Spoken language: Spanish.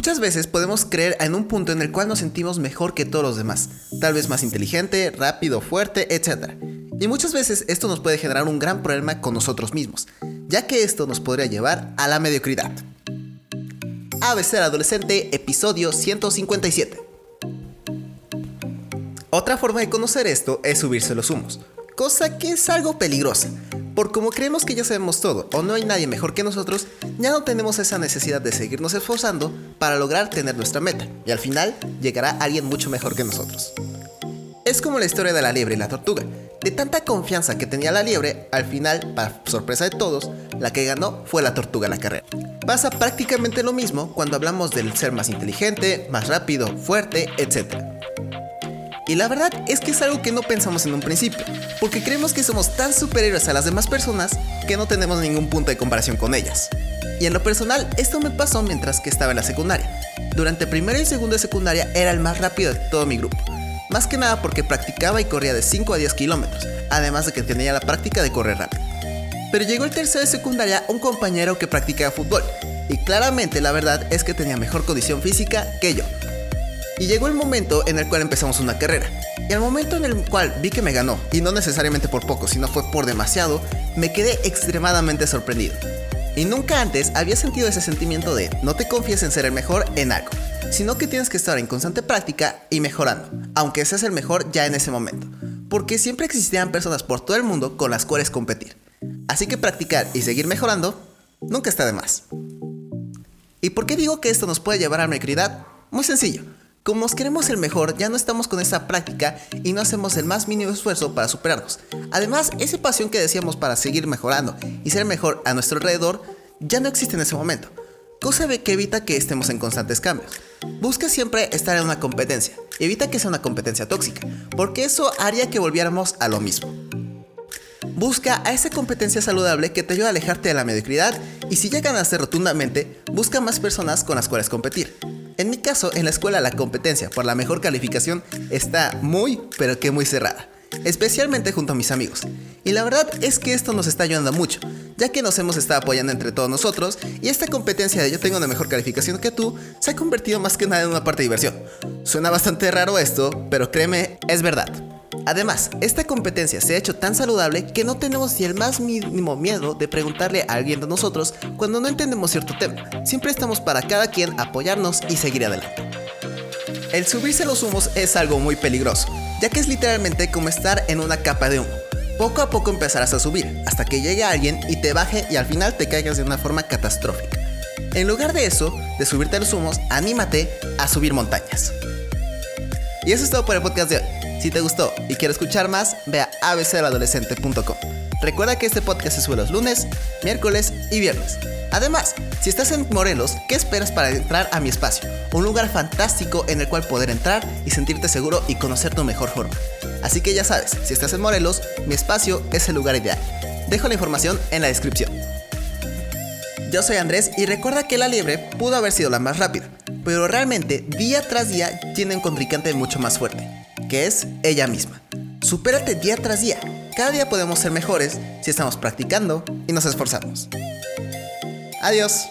Muchas veces podemos creer en un punto en el cual nos sentimos mejor que todos los demás, tal vez más inteligente, rápido, fuerte, etc. Y muchas veces esto nos puede generar un gran problema con nosotros mismos, ya que esto nos podría llevar a la mediocridad. ABC Adolescente, episodio 157. Otra forma de conocer esto es subirse los humos, cosa que es algo peligrosa, por como creemos que ya sabemos todo o no hay nadie mejor que nosotros, ya no tenemos esa necesidad de seguirnos esforzando para lograr tener nuestra meta, y al final llegará alguien mucho mejor que nosotros. Es como la historia de la liebre y la tortuga. De tanta confianza que tenía la liebre, al final, para sorpresa de todos, la que ganó fue la tortuga la carrera. Pasa prácticamente lo mismo cuando hablamos del ser más inteligente, más rápido, fuerte, etc. Y la verdad es que es algo que no pensamos en un principio, porque creemos que somos tan superiores a las demás personas que no tenemos ningún punto de comparación con ellas. Y en lo personal, esto me pasó mientras que estaba en la secundaria. Durante primero y segundo de secundaria era el más rápido de todo mi grupo. Más que nada porque practicaba y corría de 5 a 10 kilómetros, además de que tenía la práctica de correr rápido. Pero llegó el tercero de secundaria un compañero que practicaba fútbol, y claramente la verdad es que tenía mejor condición física que yo, y llegó el momento en el cual empezamos una carrera. Y al momento en el cual vi que me ganó, y no necesariamente por poco, sino fue por demasiado, me quedé extremadamente sorprendido. Y nunca antes había sentido ese sentimiento de no te confíes en ser el mejor en algo, sino que tienes que estar en constante práctica y mejorando, aunque seas el mejor ya en ese momento, porque siempre existirán personas por todo el mundo con las cuales competir. Así que practicar y seguir mejorando nunca está de más. ¿Y por qué digo que esto nos puede llevar a la mediocridad? Muy sencillo. Como nos queremos el mejor, ya no estamos con esa práctica y no hacemos el más mínimo esfuerzo para superarnos. Además, esa pasión que decíamos para seguir mejorando y ser mejor a nuestro alrededor ya no existe en ese momento, cosa que evita que estemos en constantes cambios. Busca siempre estar en una competencia, evita que sea una competencia tóxica, porque eso haría que volviéramos a lo mismo. Busca a esa competencia saludable que te ayude a alejarte de la mediocridad y si ya ganaste rotundamente, busca más personas con las cuales competir. Caso, en la escuela la competencia por la mejor calificación está muy, pero que muy cerrada, especialmente junto a mis amigos. Y la verdad es que esto nos está ayudando mucho, ya que nos hemos estado apoyando entre todos nosotros y esta competencia de yo tengo una mejor calificación que tú se ha convertido más que nada en una parte de diversión. Suena bastante raro esto, pero créeme, es verdad. Además, esta competencia se ha hecho tan saludable que no tenemos ni el más mínimo miedo de preguntarle a alguien de nosotros cuando no entendemos cierto tema. Siempre estamos para cada quien apoyarnos y seguir adelante. El subirse los humos es algo muy peligroso, ya que es literalmente como estar en una capa de humo. Poco a poco empezarás a subir, hasta que llegue alguien y te baje y al final te caigas de una forma catastrófica. En lugar de eso, de subirte a los humos, anímate a subir montañas. Y eso es todo por el podcast de hoy. Si te gustó y quieres escuchar más, ve a abceradolescente.com. Recuerda que este podcast se sube los lunes, miércoles y viernes. Además, si estás en Morelos, ¿qué esperas para entrar a mi espacio? Un lugar fantástico en el cual poder entrar y sentirte seguro y conocer tu mejor forma. Así que ya sabes, si estás en Morelos, mi espacio es el lugar ideal. Dejo la información en la descripción. Yo soy Andrés y recuerda que la liebre pudo haber sido la más rápida, pero realmente día tras día tiene un contrincante mucho más fuerte que es ella misma. Supérate día tras día. Cada día podemos ser mejores si estamos practicando y nos esforzamos. Adiós.